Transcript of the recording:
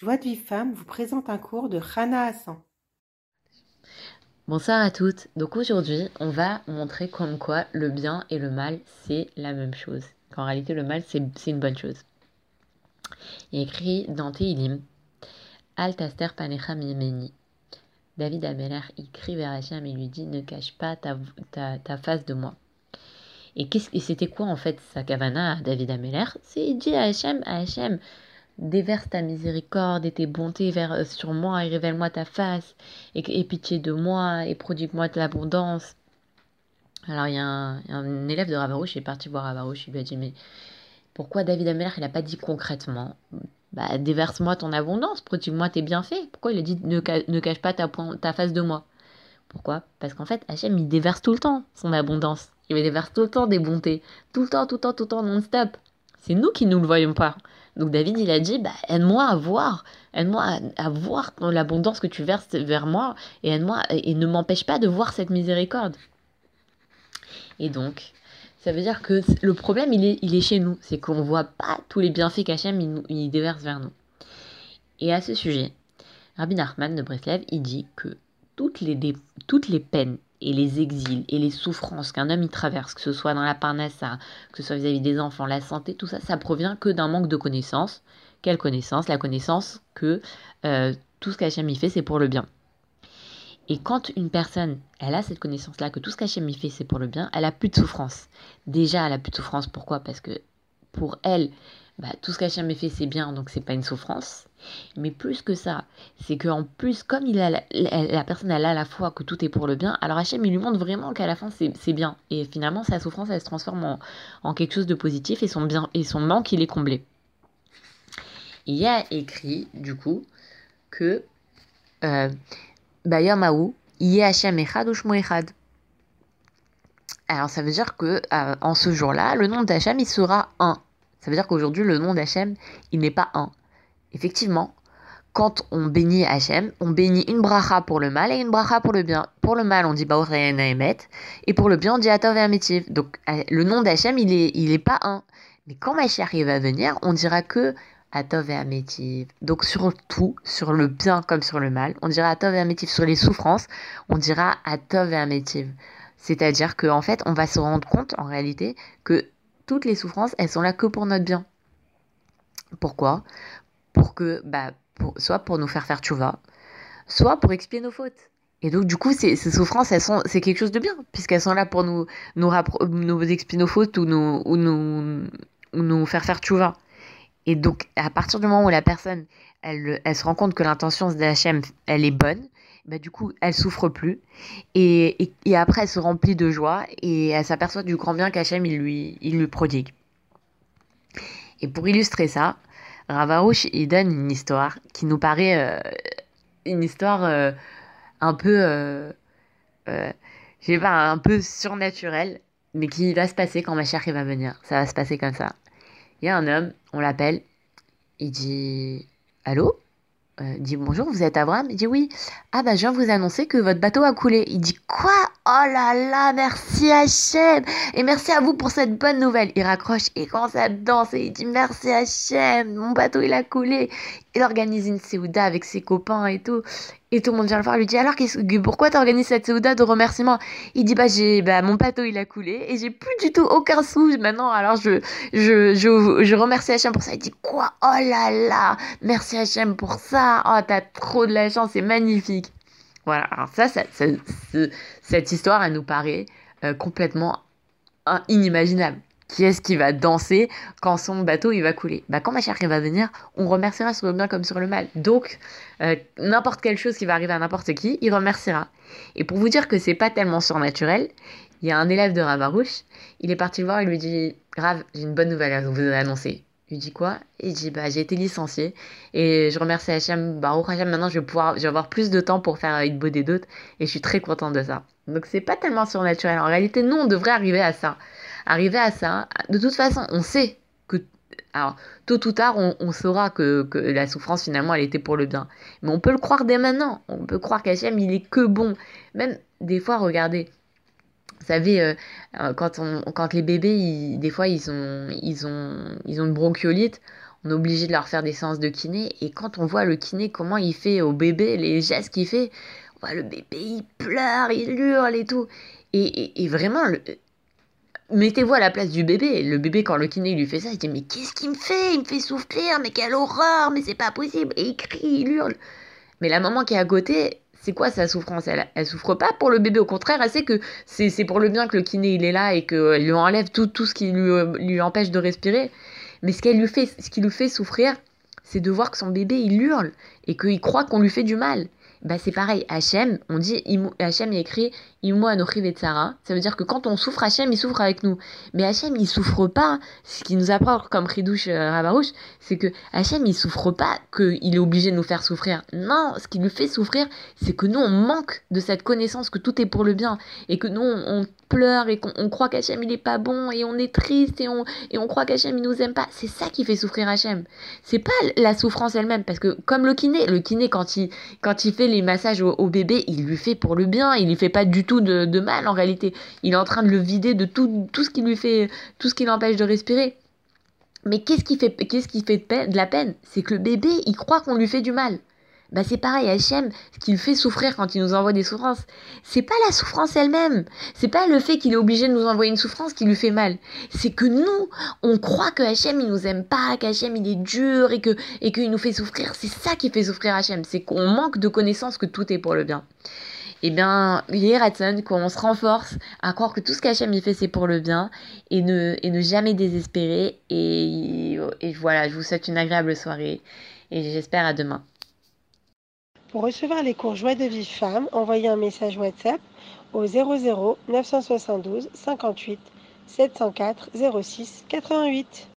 Joie de vie femme vous présente un cours de Rana Hassan. Bonsoir à toutes. Donc aujourd'hui, on va montrer comme quoi le bien et le mal, c'est la même chose. Qu'en réalité, le mal, c'est une bonne chose. Il écrit dans Teilim, Al taster panecha mimeni. David Ameler écrit vers Hachem et lui dit Ne cache pas ta, ta, face de moi. Et, c'était quoi en fait sa kavana à David Ameler C'est dit à Hachem, à Hachem, déverse ta miséricorde et tes bontés vers, euh, sur moi et révèle-moi ta face et, pitié de moi et prodigue-moi de l'abondance. Alors il y, a un, élève de Ravarouche qui est parti voir Ravarouche, il lui a dit mais pourquoi David Ameller il n'a pas dit concrètement bah, déverse-moi ton abondance, prodigue-moi tes bienfaits. Pourquoi il a dit ne, cache pas ta, ta face de moi? Pourquoi? Parce qu'en fait Hachem il déverse tout le temps son abondance. Il déverse tout le temps des bontés. Tout le temps, tout le temps, tout le temps, non-stop. C'est nous qui ne nous le voyons pas. Donc David, il a dit, bah, aide-moi à voir, aide-moi à, voir l'abondance que tu verses vers moi, et aide-moi, et ne m'empêche pas de voir cette miséricorde. Et donc, ça veut dire que le problème, il est, il est chez nous. C'est qu'on ne voit pas tous les bienfaits qu'Hachem, il, il déverse vers nous. Et à ce sujet, Rabbi Nachman de Breslev, il dit que toutes les, toutes les peines et les exils et les souffrances qu'un homme y traverse, que ce soit dans la parnassa, que ce soit vis-à-vis des enfants, la santé, tout ça, ça provient que d'un manque de connaissance. Quelle connaissance? La connaissance que euh, tout ce qu'Hachem y fait, c'est pour le bien. Et quand une personne, elle a cette connaissance-là, que tout ce qu'Hachem y fait, c'est pour le bien, elle a plus de souffrance. Déjà, elle a plus de souffrance. Pourquoi? Parce que pour elle, bah, tout ce qu'Hachem fait, c'est bien, donc c'est pas une souffrance. Mais plus que ça, c'est qu'en plus, comme il a la, personne a la foi que tout est pour le bien, alors Hachem il lui montre vraiment qu'à la fin c'est bien. Et finalement sa souffrance elle se transforme en, quelque chose de positif et son, bien, et son manque il est comblé. Il y a écrit du coup que euh, Bayamaou, Yé Hachem Echad ou Echad. Alors ça veut dire que euh, en ce jour-là, le nom d'Hachem il sera un. Ça veut dire qu'aujourd'hui le nom d'Hachem il n'est pas un effectivement, quand on bénit Hachem, on bénit une bracha pour le mal et une bracha pour le bien. Pour le mal, on dit Baoreena Emet, et pour le bien, on dit Atov et. Donc, euh, le nom d'Hachem, il est, il pas un. Mais quand Mashiach va venir, on dira que Atov et. Donc, sur tout, sur le bien comme sur le mal, on dira Atov et. Sur les souffrances, on dira Atov et. C'est-à-dire qu'en en fait, on va se rendre compte, en réalité, que toutes les souffrances, elles sont là que pour notre bien. Pourquoi? Pour que, bah, soit pour nous faire faire tchouva, soit pour expier nos fautes. Et donc, du coup, ces, ces souffrances, elles sont, c'est quelque chose de bien, puisqu'elles sont là pour nous, nous, nous expier nos fautes ou nous, ou nous, nous faire faire tchouva. Et donc, à partir du moment où la personne, elle, se rend compte que l'intention de elle est bonne, bah, du coup, elle souffre plus. Et, après, elle se remplit de joie et elle s'aperçoit du grand bien qu'Hachem, il lui, il lui prodigue. Et pour illustrer ça, Ravarouche, il donne une histoire qui nous paraît euh, une histoire euh, un peu, euh, sais pas, un peu surnaturelle, mais qui va se passer quand ma chère va venir. Ça va se passer comme ça. Il y a un homme, on l'appelle, il dit Allô? Euh, il dit bonjour, vous êtes Abraham? Il dit oui. Ah bah je viens vous annoncer que votre bateau a coulé. Il dit quoi? Oh là là, merci Hachem Et merci à vous pour cette bonne nouvelle. Il raccroche et commence à danser. Il dit merci Hachem, mon bateau il a coulé. Il organise une séouda avec ses copains et tout. Et tout le monde vient le voir, lui dit alors pourquoi t'organises cette séouda de remerciement? Il dit bah j'ai bah mon bateau il a coulé et j'ai plus du tout aucun sou maintenant alors je je, je, je remercie Hachem pour ça. Il dit quoi? Oh là là merci Hachem pour ça. Oh t'as trop de la chance, c'est magnifique. Voilà, alors ça, ça, cette histoire elle nous paraît euh, complètement inimaginable. Qui est-ce qui va danser quand son bateau il va couler Bah quand ma chère va venir, on remerciera sur le bien comme sur le mal. Donc euh, n'importe quelle chose qui va arriver à n'importe qui, il remerciera. Et pour vous dire que c'est pas tellement surnaturel, il y a un élève de Ravarouche, il est parti le voir et lui dit Grave, j'ai une bonne nouvelle à vous annoncer. Il lui dit quoi? Il dit bah j'ai été licencié et je remercie Hachem, bah Hachem maintenant je vais pouvoir je vais avoir plus de temps pour faire une des d'autres et je suis très contente de ça. Donc c'est pas tellement surnaturel. En réalité, nous on devrait arriver à ça arriver à ça, de toute façon, on sait que, alors, tôt ou tard, on, saura que, la souffrance, finalement, elle était pour le bien. Mais on peut le croire dès maintenant. On peut croire qu'Hachem, il est que bon. Même, des fois, regardez, vous savez, euh, euh, quand, on, quand les bébés, des fois, ils ont, ils, ont, ils ont une bronchiolite, on est obligé de leur faire des séances de kiné. Et quand on voit le kiné, comment il fait au bébé, les gestes qu'il fait, on voit le bébé, il pleure, il hurle et tout. Et, et, vraiment, mettez-vous à la place du bébé. Le bébé, quand le kiné lui fait ça, il dit Mais qu'est-ce qu'il me fait? Il me fait souffrir, mais quelle horreur, mais c'est pas possible. Et il crie, il hurle. Mais la maman qui est à côté, c'est quoi sa souffrance? Elle, elle souffre pas pour le bébé, au contraire, elle sait que c'est pour le bien que le kiné il est là et qu'il lui enlève tout, tout ce qui lui, lui empêche de respirer. Mais ce, lui fait, ce qui lui fait souffrir, c'est de voir que son bébé il hurle et qu'il croit qu'on lui fait du mal bah c'est pareil, Hachem, on dit, Hachem il écrit Imo Anochi Vetsara, ça veut dire que quand on souffre, Hachem il souffre avec nous. Mais Hachem il souffre pas, ce qui nous apprend comme Ridouche euh, c'est que Hachem il souffre pas qu'il est obligé de nous faire souffrir. Non, ce qui lui fait souffrir, c'est que nous on manque de cette connaissance que tout est pour le bien et que nous on, pleure et qu'on croit qu'Hachem il est pas bon et on est triste et on, et on croit qu'Hachem il nous aime pas. C'est ça qui fait souffrir Hachem. C'est pas la souffrance elle-même parce que comme le kiné, le kiné quand il, quand il fait les massages au, bébé, il lui fait pour le bien, il lui fait pas du tout de, mal en réalité. Il est en train de le vider de tout, tout ce qui lui fait, tout ce qui l'empêche de respirer. Mais qu'est-ce qui fait, qu'est-ce qui fait de, de la peine? C'est que le bébé, il croit qu'on lui fait du mal. Bah c'est pareil, Hachem, ce qui le fait souffrir quand il nous envoie des souffrances, c'est pas la souffrance elle-même, c'est pas le fait qu'il est obligé de nous envoyer une souffrance qui lui fait mal, c'est que nous, on croit que Hachem il nous aime pas, qu'Hachem il est dur et que et qu'il nous fait souffrir, c'est ça qui fait souffrir Hachem, c'est qu'on manque de connaissance que tout est pour le bien. Eh bien, Ratson, qu'on se renforce à croire que tout ce qu'Hachem il fait c'est pour le bien et ne, et ne jamais désespérer et, et voilà, je vous souhaite une agréable soirée et j'espère à demain. Pour recevoir les cours Joie de vie femme, envoyez un message WhatsApp au 00 972 58 704 06 88.